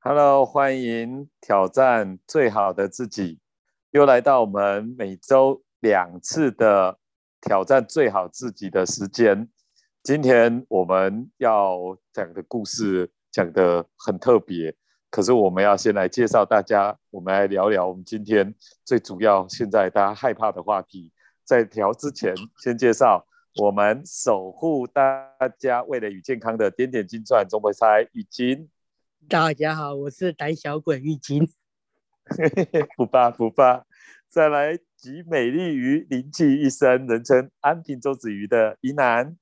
Hello，欢迎挑战最好的自己，又来到我们每周两次的挑战最好自己的时间。今天我们要讲的故事讲的很特别，可是我们要先来介绍大家，我们来聊聊我们今天最主要现在大家害怕的话题。在调之前，先介绍我们守护大家为了与健康的点点金钻中杯赛浴巾。大家好，我是胆小鬼浴巾。不怕不怕，再来集美丽鱼灵气一身，人称安平周子瑜的宜南。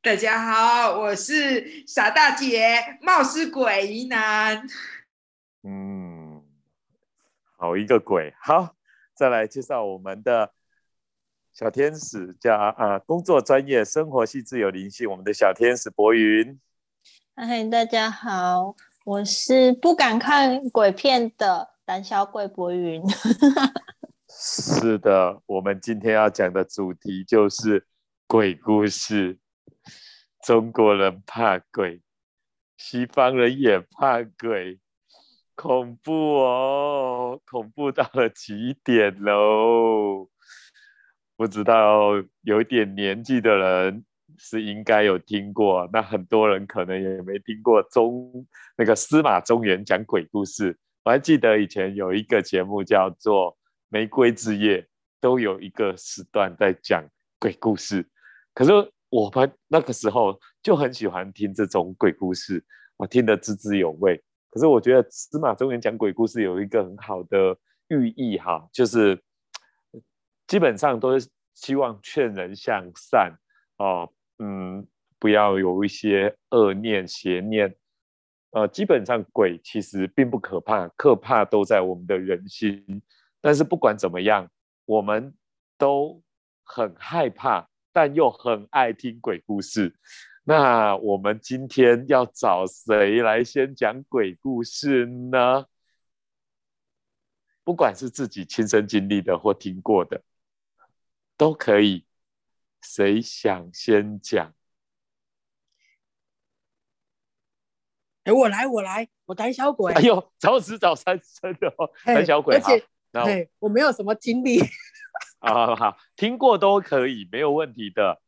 大家好，我是傻大姐，冒失鬼宜南。嗯，好一个鬼。好，再来介绍我们的。小天使加啊，工作专业，生活细致有灵性。我们的小天使博云，嗨，大家好，我是不敢看鬼片的胆小鬼博云。是的，我们今天要讲的主题就是鬼故事。中国人怕鬼，西方人也怕鬼，恐怖哦，恐怖到了极点喽。不知道有点年纪的人是应该有听过，那很多人可能也没听过中那个司马中原讲鬼故事。我还记得以前有一个节目叫做《玫瑰之夜》，都有一个时段在讲鬼故事。可是我们那个时候就很喜欢听这种鬼故事，我听得津津有味。可是我觉得司马中原讲鬼故事有一个很好的寓意哈，就是。基本上都是希望劝人向善哦，嗯，不要有一些恶念邪念。呃，基本上鬼其实并不可怕，可怕都在我们的人心。但是不管怎么样，我们都很害怕，但又很爱听鬼故事。那我们今天要找谁来先讲鬼故事呢？不管是自己亲身经历的或听过的。都可以，谁想先讲？哎，我来，我来，我胆小鬼。哎呦，早死早三生的哦，胆小鬼。而且，对，我没有什么经历。好好好，听过都可以，没有问题的。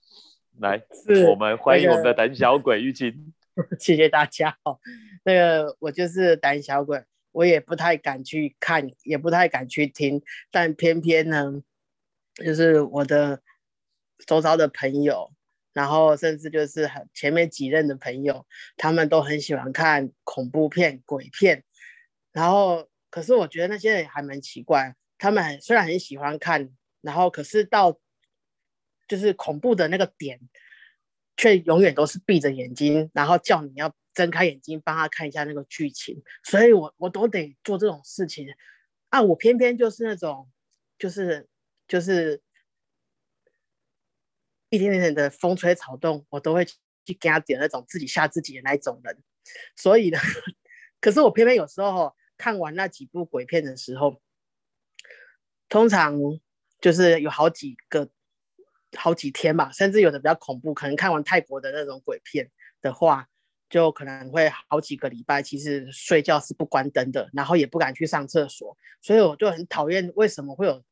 来，我们欢迎我们的胆小鬼玉清。谢谢大家哦。那个，我就是胆小鬼，我也不太敢去看，也不太敢去听，但偏偏呢。就是我的周遭的朋友，然后甚至就是很前面几任的朋友，他们都很喜欢看恐怖片、鬼片。然后，可是我觉得那些人还蛮奇怪，他们虽然很喜欢看，然后可是到就是恐怖的那个点，却永远都是闭着眼睛，然后叫你要睁开眼睛帮他看一下那个剧情。所以我我都得做这种事情啊！我偏偏就是那种就是。就是一点点的风吹草动，我都会去给他点那种自己吓自己的那种人。所以呢，可是我偏偏有时候看完那几部鬼片的时候，通常就是有好几个、好几天吧，甚至有的比较恐怖，可能看完泰国的那种鬼片的话，就可能会好几个礼拜，其实睡觉是不关灯的，然后也不敢去上厕所。所以我就很讨厌为什么会有。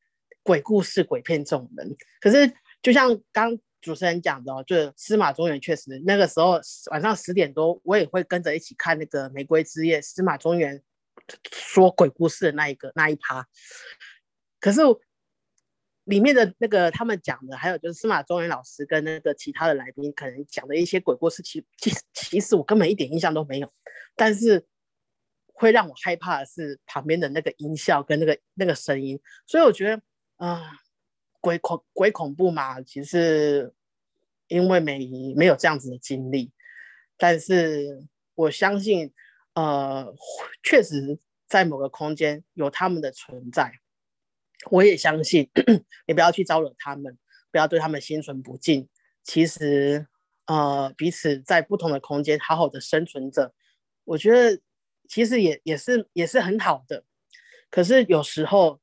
鬼故事、鬼片这种人，可是就像刚主持人讲的哦，就是司马中原确实那个时候晚上十点多，我也会跟着一起看那个《玫瑰之夜》，司马中原说鬼故事的那一个那一趴。可是里面的那个他们讲的，还有就是司马中原老师跟那个其他的来宾可能讲的一些鬼故事，其其其实我根本一点印象都没有。但是会让我害怕的是旁边的那个音效跟那个那个声音，所以我觉得。啊，鬼恐鬼恐怖嘛，其实因为没没有这样子的经历，但是我相信，呃，确实在某个空间有他们的存在，我也相信，你不要去招惹他们，不要对他们心存不敬。其实，呃，彼此在不同的空间好好的生存着，我觉得其实也也是也是很好的。可是有时候。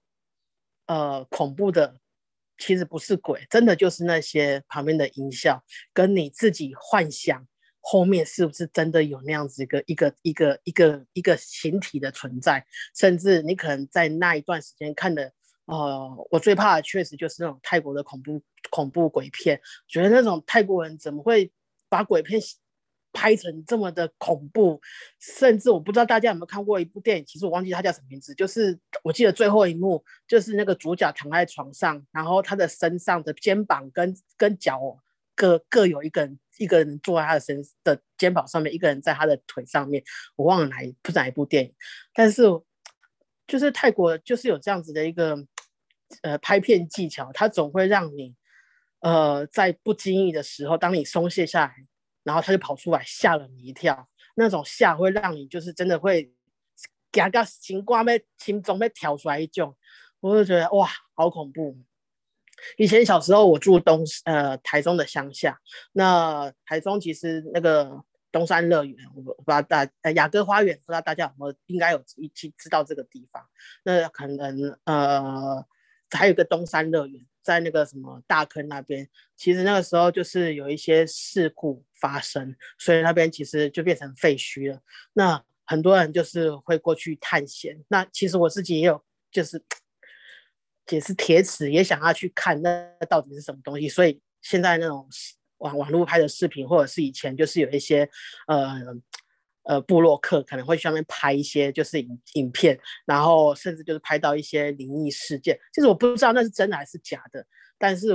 呃，恐怖的其实不是鬼，真的就是那些旁边的音效，跟你自己幻想后面是不是真的有那样子一个一个一个一个一个形体的存在，甚至你可能在那一段时间看的，呃，我最怕的确实就是那种泰国的恐怖恐怖鬼片，觉得那种泰国人怎么会把鬼片拍成这么的恐怖，甚至我不知道大家有没有看过一部电影，其实我忘记它叫什么名字，就是我记得最后一幕就是那个主角躺在床上，然后他的身上的肩膀跟跟脚各各有一个人，一个人坐在他的身的肩膀上面，一个人在他的腿上面，我忘了哪一不是哪一部电影，但是就是泰国就是有这样子的一个呃拍片技巧，它总会让你呃在不经意的时候，当你松懈下来。然后他就跑出来，吓了你一跳。那种吓会让你就是真的会，嘎嘎心瓜被心中被挑出来一种，我就觉得哇，好恐怖。以前小时候我住东呃台中的乡下，那台中其实那个东山乐园，我不知道大呃雅阁花园，不知道大家有没有应该有一起知道这个地方。那可能呃还有个东山乐园。在那个什么大坑那边，其实那个时候就是有一些事故发生，所以那边其实就变成废墟了。那很多人就是会过去探险。那其实我自己也有，就是也是铁齿，也想要去看那到底是什么东西。所以现在那种网网络拍的视频，或者是以前就是有一些呃。呃，布洛克可能会去那边拍一些就是影影片，然后甚至就是拍到一些灵异事件。其实我不知道那是真的还是假的，但是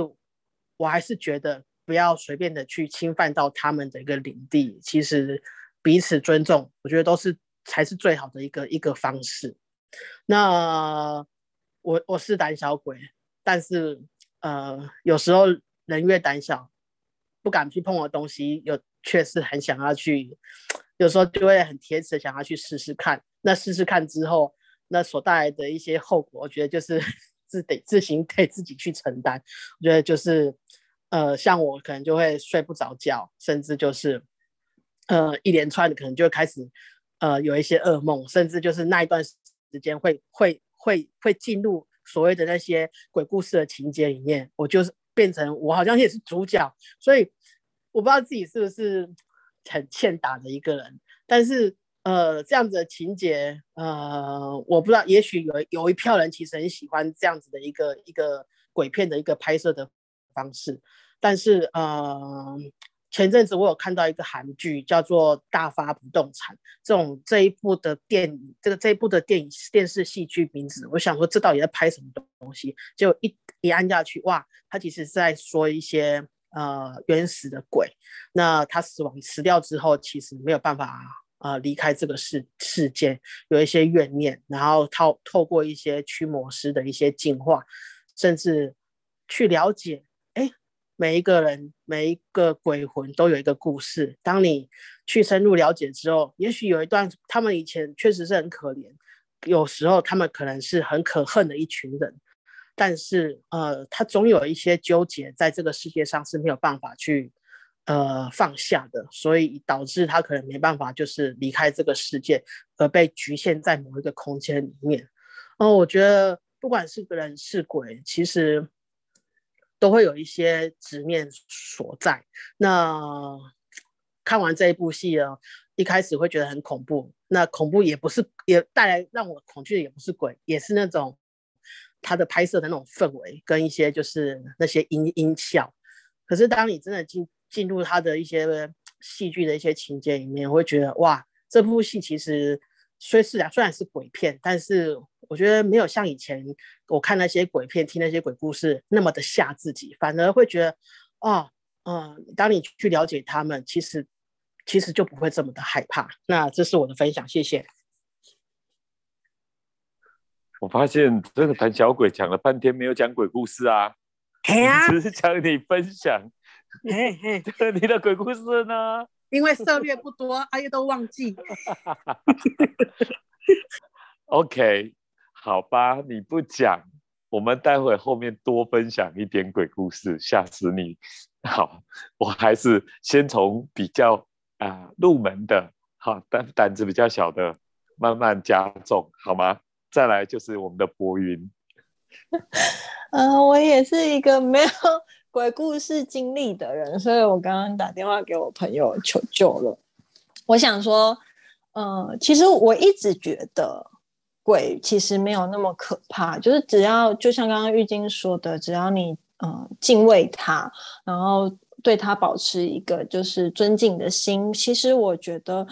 我还是觉得不要随便的去侵犯到他们的一个领地。其实彼此尊重，我觉得都是才是最好的一个一个方式。那我我是胆小鬼，但是呃，有时候人越胆小，不敢去碰的东西，有确实很想要去。有时候就会很铁齿的想要去试试看，那试试看之后，那所带来的一些后果，我觉得就是 自得自行得自己去承担。我觉得就是，呃，像我可能就会睡不着觉，甚至就是，呃，一连串的可能就会开始，呃，有一些噩梦，甚至就是那一段时间会会会会进入所谓的那些鬼故事的情节里面，我就是变成我好像也是主角，所以我不知道自己是不是。很欠打的一个人，但是呃，这样子的情节，呃，我不知道，也许有有一票人其实很喜欢这样子的一个一个鬼片的一个拍摄的方式，但是呃，前阵子我有看到一个韩剧叫做《大发不动产》，这种这一部的电影，这个这一部的电影电视戏剧名字，我想说这到底在拍什么东西？就一一按下去，哇，他其实是在说一些。呃，原始的鬼，那他死亡死掉之后，其实没有办法呃离开这个世世界，有一些怨念，然后透透过一些驱魔师的一些进化，甚至去了解，哎，每一个人每一个鬼魂都有一个故事。当你去深入了解之后，也许有一段他们以前确实是很可怜，有时候他们可能是很可恨的一群人。但是，呃，他总有一些纠结，在这个世界上是没有办法去，呃，放下的，所以导致他可能没办法，就是离开这个世界，而被局限在某一个空间里面。哦，我觉得不管是个人是鬼，其实都会有一些执念所在。那看完这一部戏呢，一开始会觉得很恐怖，那恐怖也不是，也带来让我恐惧的也不是鬼，也是那种。他的拍摄的那种氛围，跟一些就是那些音音效，可是当你真的进进入他的一些戏剧的一些情节里面，我会觉得哇，这部戏其实虽是啊，虽然是鬼片，但是我觉得没有像以前我看那些鬼片、听那些鬼故事那么的吓自己，反而会觉得哦，嗯，当你去了解他们，其实其实就不会这么的害怕。那这是我的分享，谢谢。我发现这个胆小鬼讲了半天没有讲鬼故事啊，只是讲你分享。嘿嘿，你的鬼故事呢？因为涉猎不多，阿爷都忘记。OK，好吧，你不讲，我们待会后面多分享一点鬼故事，吓死你。好，我还是先从比较啊入门的，好胆胆子比较小的，慢慢加重，好吗？再来就是我们的博云，嗯，我也是一个没有 鬼故事经历的人，所以我刚刚打电话给我朋友求救了。我想说，呃，其实我一直觉得鬼其实没有那么可怕，就是只要就像刚刚玉晶说的，只要你嗯敬畏他，然后对他保持一个就是尊敬的心，其实我觉得。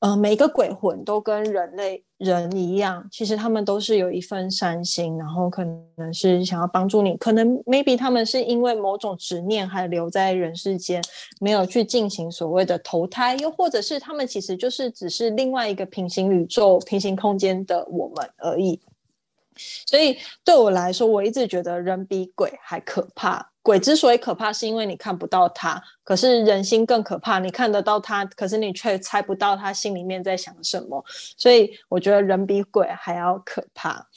呃，每个鬼魂都跟人类人一样，其实他们都是有一份善心，然后可能是想要帮助你。可能 maybe 他们是因为某种执念还留在人世间，没有去进行所谓的投胎，又或者是他们其实就是只是另外一个平行宇宙、平行空间的我们而已。所以对我来说，我一直觉得人比鬼还可怕。鬼之所以可怕，是因为你看不到他；可是人心更可怕，你看得到他，可是你却猜不到他心里面在想什么。所以我觉得人比鬼还要可怕。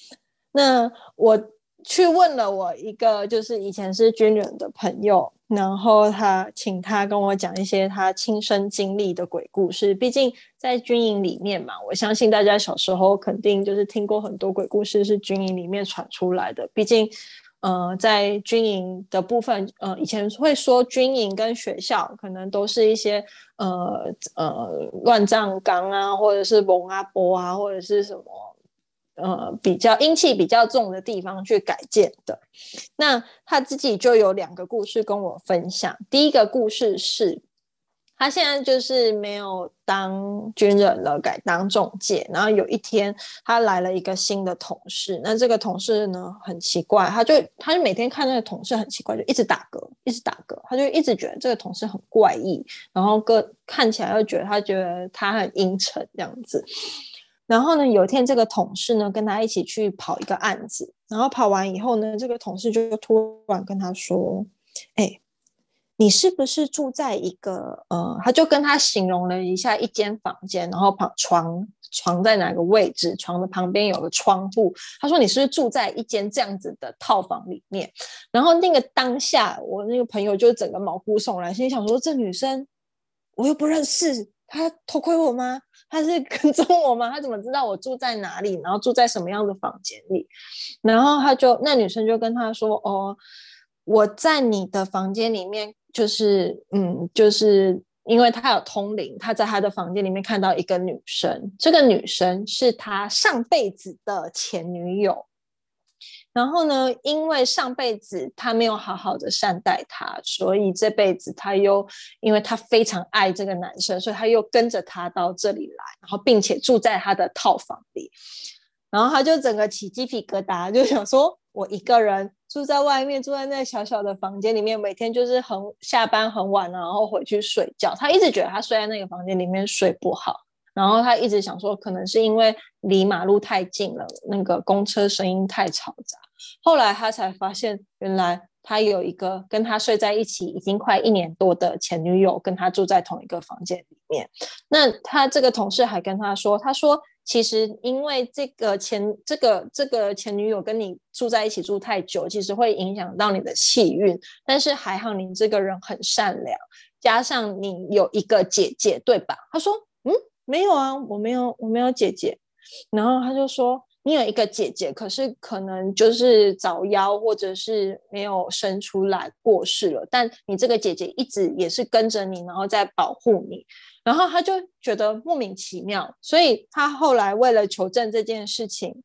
那我去问了我一个就是以前是军人的朋友，然后他请他跟我讲一些他亲身经历的鬼故事。毕竟在军营里面嘛，我相信大家小时候肯定就是听过很多鬼故事是军营里面传出来的。毕竟。呃，在军营的部分，呃，以前会说军营跟学校可能都是一些呃呃乱葬岗啊，或者是蒙阿波啊，或者是什么呃比较阴气比较重的地方去改建的。那他自己就有两个故事跟我分享。第一个故事是。他现在就是没有当军人了，改当中介。然后有一天，他来了一个新的同事。那这个同事呢，很奇怪，他就他就每天看那个同事很奇怪，就一直打嗝，一直打嗝。他就一直觉得这个同事很怪异，然后个看起来又觉得他觉得他很阴沉这样子。然后呢，有一天这个同事呢跟他一起去跑一个案子，然后跑完以后呢，这个同事就突然跟他说：“哎。”你是不是住在一个呃？他就跟他形容了一下一间房间，然后旁床床在哪个位置？床的旁边有个窗户。他说你是不是住在一间这样子的套房里面？然后那个当下，我那个朋友就整个毛骨悚然，心想说这女生我又不认识，她偷窥我吗？她是跟踪我吗？她怎么知道我住在哪里？然后住在什么样的房间里？然后他就那女生就跟他说哦，我在你的房间里面。就是，嗯，就是因为他有通灵，他在他的房间里面看到一个女生，这个女生是他上辈子的前女友。然后呢，因为上辈子他没有好好的善待她，所以这辈子他又因为他非常爱这个男生，所以他又跟着他到这里来，然后并且住在他的套房里。然后他就整个起鸡皮疙瘩，就想说。我一个人住在外面，住在那小小的房间里面，每天就是很下班很晚然后回去睡觉。他一直觉得他睡在那个房间里面睡不好，然后他一直想说，可能是因为离马路太近了，那个公车声音太嘈杂。后来他才发现，原来他有一个跟他睡在一起已经快一年多的前女友，跟他住在同一个房间里面。那他这个同事还跟他说，他说。其实，因为这个前这个这个前女友跟你住在一起住太久，其实会影响到你的气运。但是还好你这个人很善良，加上你有一个姐姐，对吧？他说：“嗯，没有啊，我没有，我没有姐姐。”然后他就说：“你有一个姐姐，可是可能就是早夭，或者是没有生出来过世了。但你这个姐姐一直也是跟着你，然后在保护你。”然后他就觉得莫名其妙，所以他后来为了求证这件事情，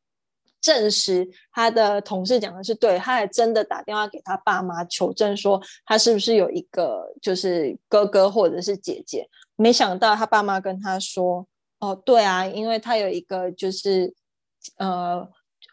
证实他的同事讲的是对，他还真的打电话给他爸妈求证，说他是不是有一个就是哥哥或者是姐姐。没想到他爸妈跟他说：“哦，对啊，因为他有一个就是呃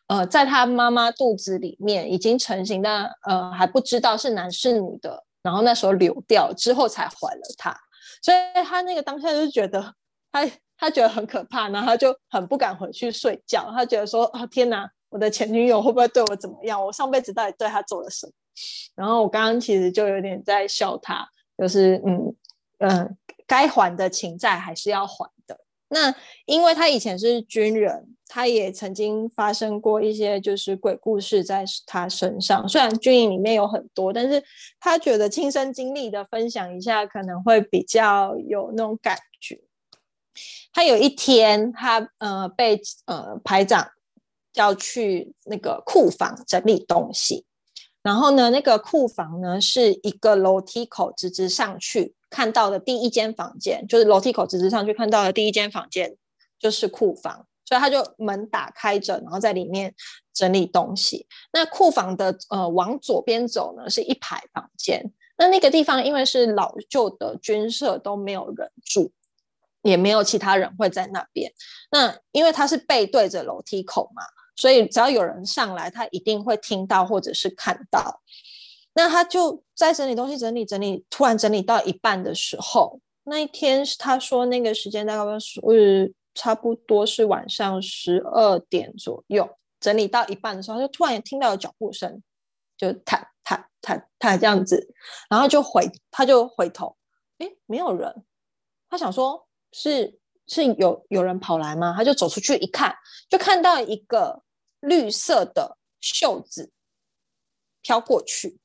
呃，在他妈妈肚子里面已经成型，但呃还不知道是男是女的，然后那时候流掉之后才怀了他。”所以他那个当下就觉得他他觉得很可怕，然后他就很不敢回去睡觉。他觉得说：“啊天哪，我的前女友会不会对我怎么样？我上辈子到底对他做了什么？”然后我刚刚其实就有点在笑他，就是嗯嗯，该还的情债还是要还的。那因为他以前是军人。他也曾经发生过一些就是鬼故事在他身上，虽然军营里面有很多，但是他觉得亲身经历的分享一下可能会比较有那种感觉。他有一天，他呃被呃排长叫去那个库房整理东西，然后呢，那个库房呢是一个楼梯口直直上去看到的第一间房间，就是楼梯口直直上去看到的第一间房间就是库房，所以他就门打开着，然后在里面整理东西。那库房的呃往左边走呢是一排房间，那那个地方因为是老旧的军舍，都没有人住，也没有其他人会在那边。那因为他是背对着楼梯口嘛。所以只要有人上来，他一定会听到或者是看到。那他就在整理东西，整理整理，突然整理到一半的时候，那一天他说那个时间大概是差不多是晚上十二点左右。整理到一半的时候，他就突然听到有脚步声，就踏踏踏踏这样子，然后就回他就回头，哎，没有人。他想说，是是有有人跑来吗？他就走出去一看，就看到一个。绿色的袖子飘过去，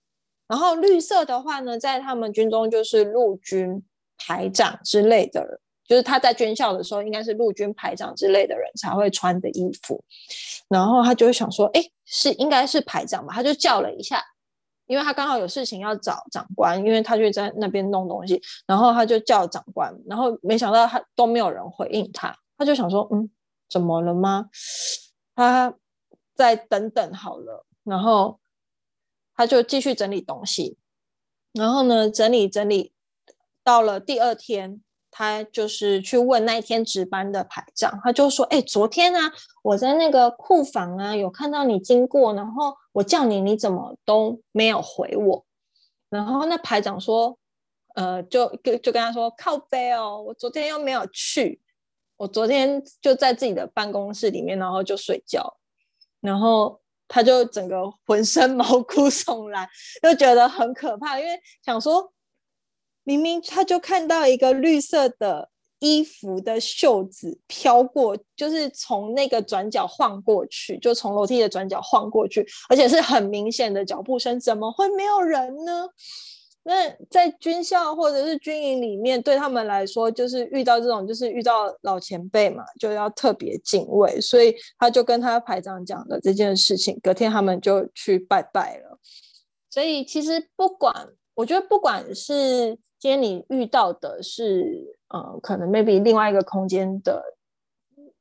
然后绿色的话呢，在他们军中就是陆军排长之类的，就是他在军校的时候，应该是陆军排长之类的人才会穿的衣服。然后他就会想说，哎，是应该是排长吧？他就叫了一下，因为他刚好有事情要找长官，因为他就在那边弄东西，然后他就叫长官，然后没想到他都没有人回应他，他就想说，嗯，怎么了吗？他。再等等好了，然后他就继续整理东西，然后呢，整理整理到了第二天，他就是去问那一天值班的排长，他就说：“哎，昨天啊，我在那个库房啊，有看到你经过，然后我叫你，你怎么都没有回我？”然后那排长说：“呃，就跟就跟他说靠背哦，我昨天又没有去，我昨天就在自己的办公室里面，然后就睡觉。”然后他就整个浑身毛骨悚然，就觉得很可怕，因为想说，明明他就看到一个绿色的衣服的袖子飘过，就是从那个转角晃过去，就从楼梯的转角晃过去，而且是很明显的脚步声，怎么会没有人呢？那在军校或者是军营里面，对他们来说，就是遇到这种，就是遇到老前辈嘛，就要特别敬畏。所以他就跟他排长讲了这件事情，隔天他们就去拜拜了。所以其实不管，我觉得不管是今天你遇到的是，呃，可能 maybe 另外一个空间的，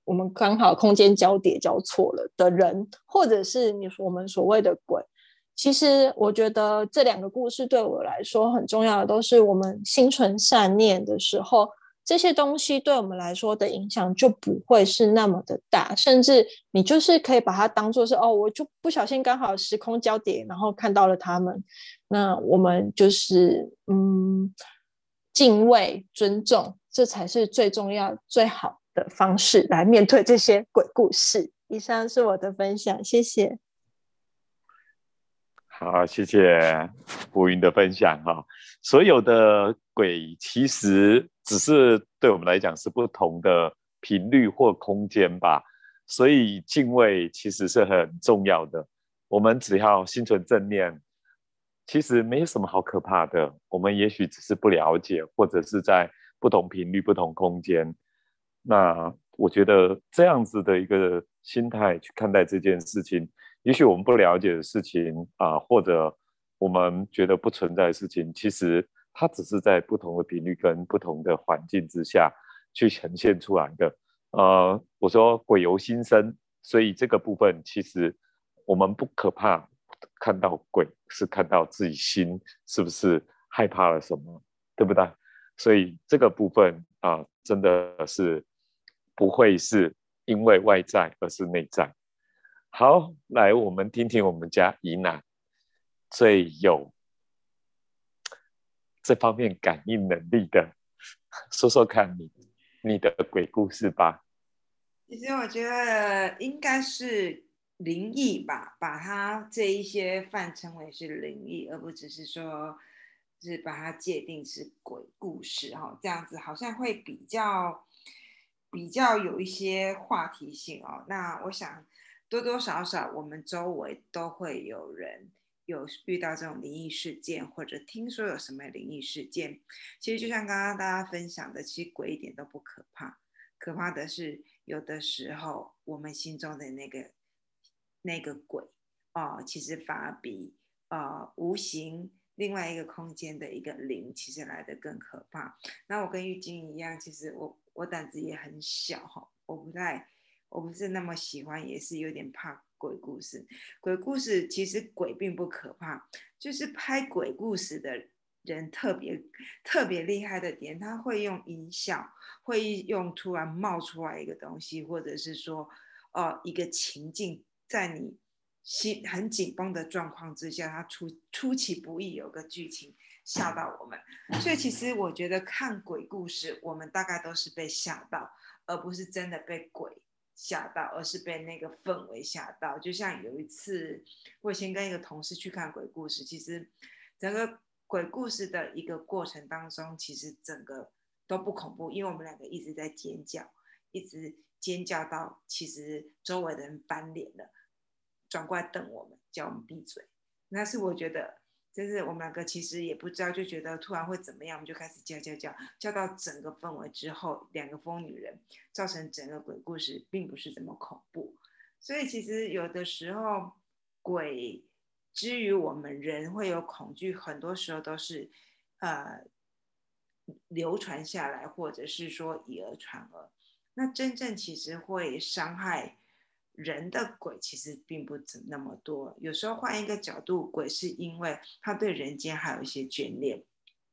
我们刚好空间交叠交错了的人，或者是你我们所谓的鬼。其实我觉得这两个故事对我来说很重要的，都是我们心存善念的时候，这些东西对我们来说的影响就不会是那么的大，甚至你就是可以把它当做是哦，我就不小心刚好时空交叠，然后看到了他们，那我们就是嗯，敬畏、尊重，这才是最重要、最好的方式来面对这些鬼故事。以上是我的分享，谢谢。好，谢谢浮云的分享哈。所有的鬼其实只是对我们来讲是不同的频率或空间吧，所以敬畏其实是很重要的。我们只要心存正念，其实没有什么好可怕的。我们也许只是不了解，或者是在不同频率、不同空间。那我觉得这样子的一个心态去看待这件事情。也许我们不了解的事情啊，或者我们觉得不存在的事情，其实它只是在不同的频率跟不同的环境之下去呈现出来的。呃，我说鬼由心生，所以这个部分其实我们不可怕，看到鬼是看到自己心是不是害怕了什么，对不对？所以这个部分啊，真的是不会是因为外在，而是内在。好，来我们听听我们家姨奶最有这方面感应能力的，说说看你你的鬼故事吧。其实我觉得应该是灵异吧，把它这一些泛称为是灵异，而不只是说是把它界定是鬼故事哈，这样子好像会比较比较有一些话题性哦。那我想。多多少少，我们周围都会有人有遇到这种灵异事件，或者听说有什么灵异事件。其实就像刚刚大家分享的，其实鬼一点都不可怕，可怕的是有的时候我们心中的那个那个鬼哦，其实反而比呃无形另外一个空间的一个灵，其实来的更可怕。那我跟玉晶一样，其实我我胆子也很小哈，我不太我不是那么喜欢，也是有点怕鬼故事。鬼故事其实鬼并不可怕，就是拍鬼故事的。人特别特别厉害的点，他会用音效，会用突然冒出来一个东西，或者是说，呃，一个情境，在你心很紧绷的状况之下，他出出其不意有个剧情吓到我们。所以其实我觉得看鬼故事，我们大概都是被吓到，而不是真的被鬼吓到，而是被那个氛围吓到。就像有一次，我先跟一个同事去看鬼故事，其实整个。鬼故事的一个过程当中，其实整个都不恐怖，因为我们两个一直在尖叫，一直尖叫到其实周围的人翻脸了，转过来瞪我们，叫我们闭嘴。那是我觉得，就是我们两个其实也不知道，就觉得突然会怎么样，我们就开始叫叫叫，叫到整个氛围之后，两个疯女人造成整个鬼故事并不是这么恐怖。所以其实有的时候鬼。之于我们人会有恐惧，很多时候都是，呃，流传下来，或者是说以讹传讹。那真正其实会伤害人的鬼，其实并不止那么多。有时候换一个角度，鬼是因为他对人间还有一些眷恋。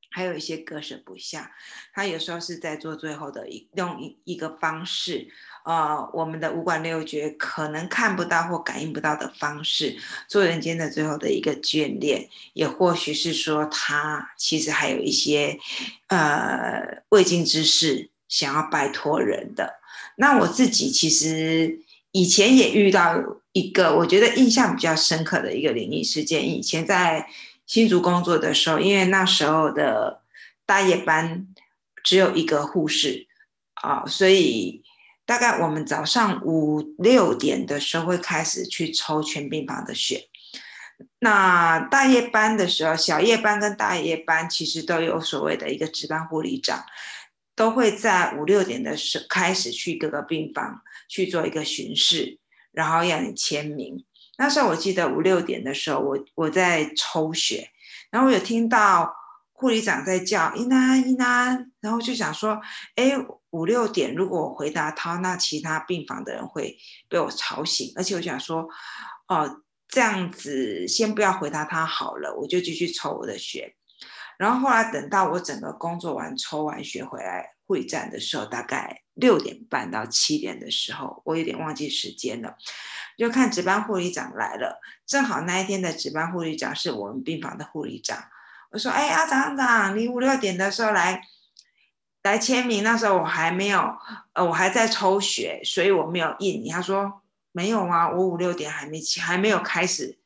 还有一些割舍不下，他有时候是在做最后的一用一一个方式，呃，我们的五管六觉可能看不到或感应不到的方式，做人间的最后的一个眷恋，也或许是说他其实还有一些呃未尽之事想要拜托人的。那我自己其实以前也遇到一个我觉得印象比较深刻的一个灵异事件，以前在。新竹工作的时候，因为那时候的大夜班只有一个护士啊，所以大概我们早上五六点的时候会开始去抽全病房的血。那大夜班的时候，小夜班跟大夜班其实都有所谓的一个值班护理长，都会在五六点的时开始去各个病房去做一个巡视，然后要你签名。那时候我记得五六点的时候，我我在抽血，然后我有听到护理长在叫伊娜伊娜，然后就想说，哎，五六点如果我回答他，那其他病房的人会被我吵醒，而且我想说，哦，这样子先不要回答他好了，我就继续抽我的血。然后后来等到我整个工作完抽完血回来会战的时候，大概六点半到七点的时候，我有点忘记时间了。就看值班护理长来了，正好那一天的值班护理长是我们病房的护理长。我说：“哎，阿长长，你五六点的时候来来签名，那时候我还没有，呃，我还在抽血，所以我没有印。”他说：“没有啊，我五六点还没起还没有开始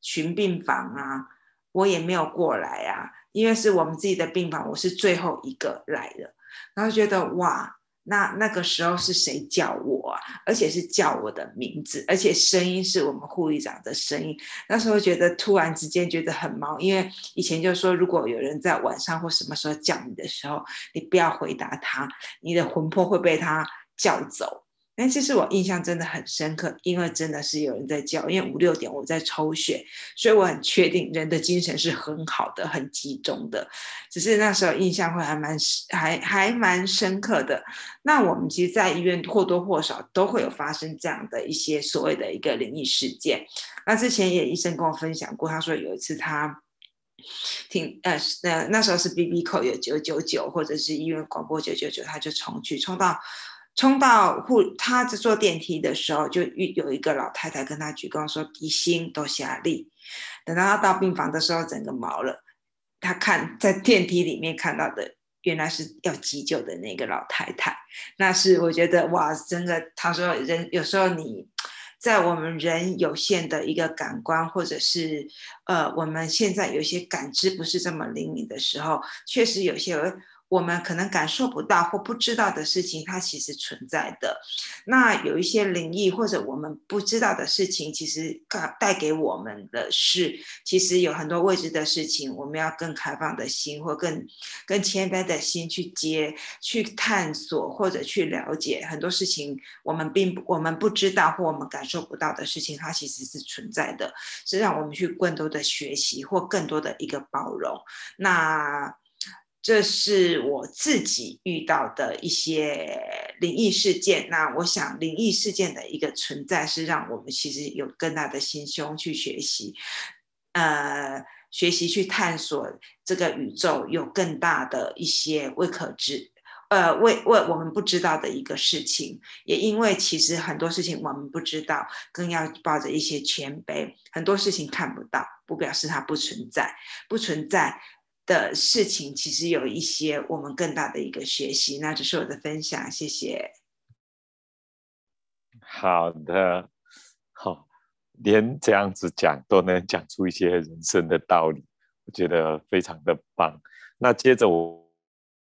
巡病房啊，我也没有过来啊，因为是我们自己的病房，我是最后一个来的。”然后觉得哇。那那个时候是谁叫我啊？而且是叫我的名字，而且声音是我们护理长的声音。那时候觉得突然之间觉得很毛，因为以前就说，如果有人在晚上或什么时候叫你的时候，你不要回答他，你的魂魄会被他叫走。但其实我印象真的很深刻，因为真的是有人在叫，因为五六点我在抽血，所以我很确定人的精神是很好的、很集中的。只是那时候印象会还蛮还还蛮深刻的。那我们其实，在医院或多或少都会有发生这样的一些所谓的一个灵异事件。那之前也医生跟我分享过，他说有一次他听呃呃那时候是 B B 扣有九九九，或者是医院广播九九九，他就冲去冲到。冲到护，他在坐电梯的时候，就遇有一个老太太跟他鞠躬说：“一心都下力。”等到他到病房的时候，整个毛了。他看在电梯里面看到的，原来是要急救的那个老太太。那是我觉得哇，真的。他说人有时候你在我们人有限的一个感官，或者是呃，我们现在有些感知不是这么灵敏的时候，确实有些。我们可能感受不到或不知道的事情，它其实存在的。那有一些灵异或者我们不知道的事情，其实带给我们的是，其实有很多未知的事情，我们要更开放的心或更更谦卑的心去接、去探索或者去了解很多事情。我们并不我们不知道或我们感受不到的事情，它其实是存在的，是让我们去更多的学习或更多的一个包容。那。这是我自己遇到的一些灵异事件。那我想，灵异事件的一个存在是让我们其实有更大的心胸去学习，呃，学习去探索这个宇宙有更大的一些未可知，呃，未未我们不知道的一个事情。也因为其实很多事情我们不知道，更要抱着一些谦卑。很多事情看不到，不表示它不存在，不存在。的事情其实有一些我们更大的一个学习，那这是我的分享，谢谢。好的，好，连这样子讲都能讲出一些人生的道理，我觉得非常的棒。那接着我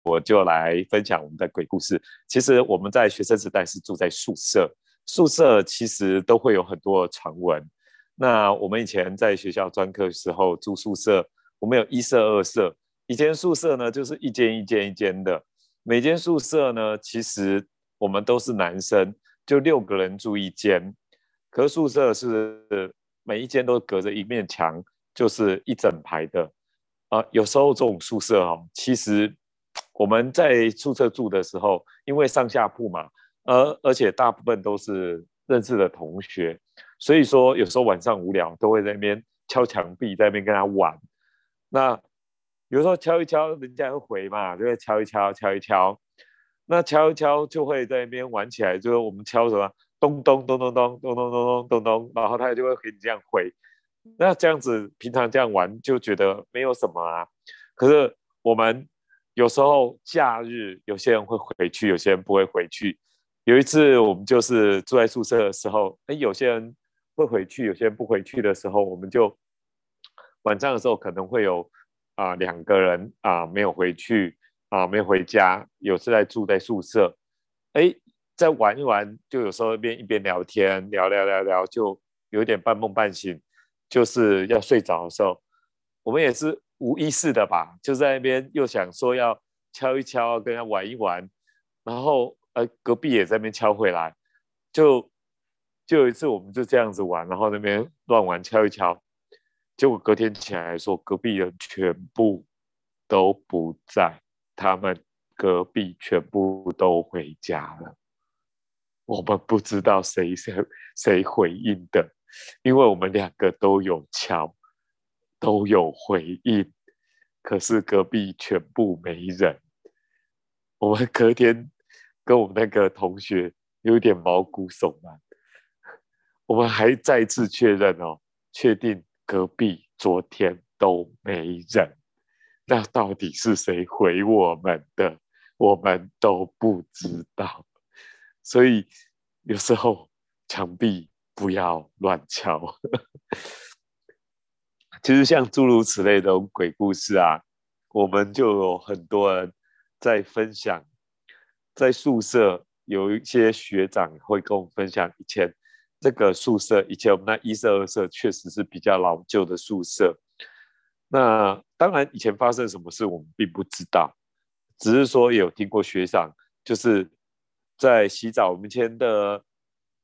我就来分享我们的鬼故事。其实我们在学生时代是住在宿舍，宿舍其实都会有很多传闻。那我们以前在学校专科时候住宿舍。我们有一舍、二舍。以前宿舍呢，就是一间一间一间的。每间宿舍呢，其实我们都是男生，就六个人住一间。可宿舍是每一间都隔着一面墙，就是一整排的。啊，有时候这种宿舍哦，其实我们在宿舍住的时候，因为上下铺嘛，而而且大部分都是认识的同学，所以说有时候晚上无聊，都会在那边敲墙壁，在那边跟他玩。那有时候敲一敲，人家会回嘛，就会敲一敲，敲一敲。那敲一敲就会在那边玩起来，就是我们敲什么咚咚咚咚咚咚咚咚咚咚咚，然后他就会给你这样回。那这样子平常这样玩就觉得没有什么啊。可是我们有时候假日有些人会回去，有些人不会回去。有一次我们就是住在宿舍的时候，哎，有些人会回去，有些人不回去的时候，我们就。晚上的时候可能会有啊两个人啊没有回去啊没有回家，有时在住在宿舍，哎，在玩一玩，就有时候一边一边聊天，聊聊聊聊，就有点半梦半醒，就是要睡着的时候，我们也是无意识的吧，就在那边又想说要敲一敲，跟他玩一玩，然后呃隔壁也在那边敲回来，就就有一次我们就这样子玩，然后那边乱玩敲一敲。结果隔天起来说，隔壁人全部都不在，他们隔壁全部都回家了。我们不知道谁谁谁回应的，因为我们两个都有敲，都有回应，可是隔壁全部没人。我们隔天跟我们那个同学有点毛骨悚然，我们还再次确认哦，确定。隔壁昨天都没人，那到底是谁回我们的？我们都不知道。所以有时候墙壁不要乱敲。其实像诸如此类的鬼故事啊，我们就有很多人在分享。在宿舍有一些学长会跟我们分享以前。这个宿舍以前我们那一舍二舍确实是比较老旧的宿舍。那当然以前发生什么事我们并不知道，只是说有听过学长就是在洗澡，我们以前的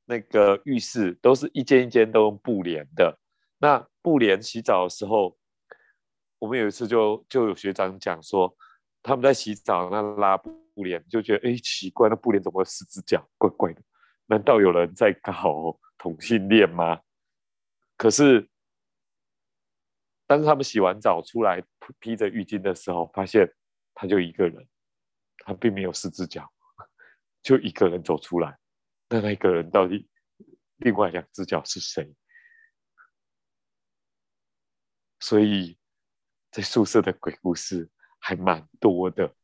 那个浴室都是一间一间都用布帘的。那布帘洗澡的时候，我们有一次就就有学长讲说，他们在洗澡那拉布帘就觉得哎奇怪，那布帘怎么十字架怪怪的？难道有人在搞？同性恋吗？可是，当他们洗完澡出来披着浴巾的时候，发现他就一个人，他并没有四只脚，就一个人走出来。那那个人到底另外两只脚是谁？所以在宿舍的鬼故事还蛮多的。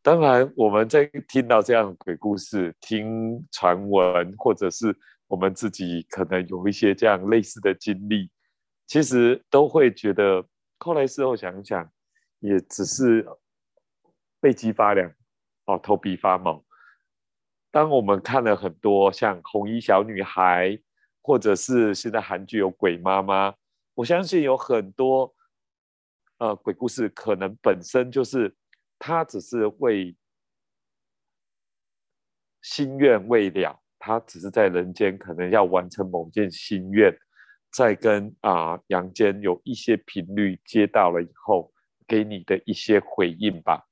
当然，我们在听到这样的鬼故事、听传闻，或者是。我们自己可能有一些这样类似的经历，其实都会觉得，后来事后想想，也只是背脊发凉，哦，头皮发毛。当我们看了很多像红衣小女孩，或者是现在韩剧有鬼妈妈，我相信有很多呃鬼故事，可能本身就是他只是为心愿未了，他只是在人间可能要完成某件心愿，在跟啊阳间有一些频率接到了以后，给你的一些回应吧。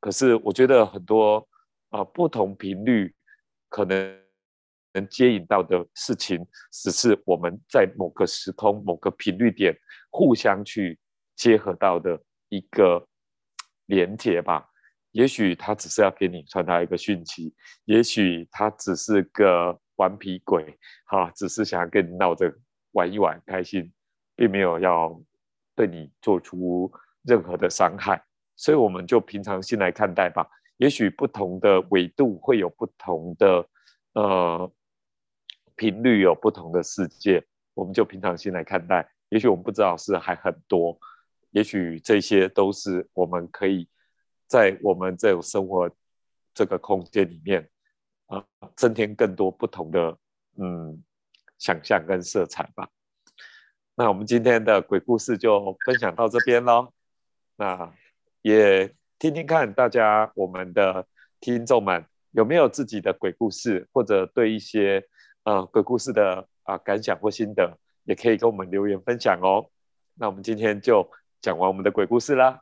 可是我觉得很多啊不同频率可能能接引到的事情，只是我们在某个时空、某个频率点互相去结合到的一个连接吧。也许他只是要给你传达一个讯息，也许他只是个顽皮鬼，哈，只是想要跟你闹着玩一玩，开心，并没有要对你做出任何的伤害，所以我们就平常心来看待吧。也许不同的维度会有不同的呃频率，有不同的世界，我们就平常心来看待。也许我们不知道是还很多，也许这些都是我们可以。在我们这种生活这个空间里面，啊，增添更多不同的嗯想象跟色彩吧。那我们今天的鬼故事就分享到这边喽。那也听听看大家我们的听众们有没有自己的鬼故事，或者对一些呃鬼故事的啊感想或心得，也可以跟我们留言分享哦。那我们今天就讲完我们的鬼故事啦。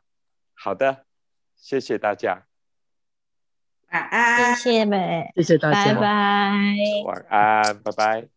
好的。谢谢大家，晚安。谢谢们，谢谢大家，拜拜。晚安，拜拜。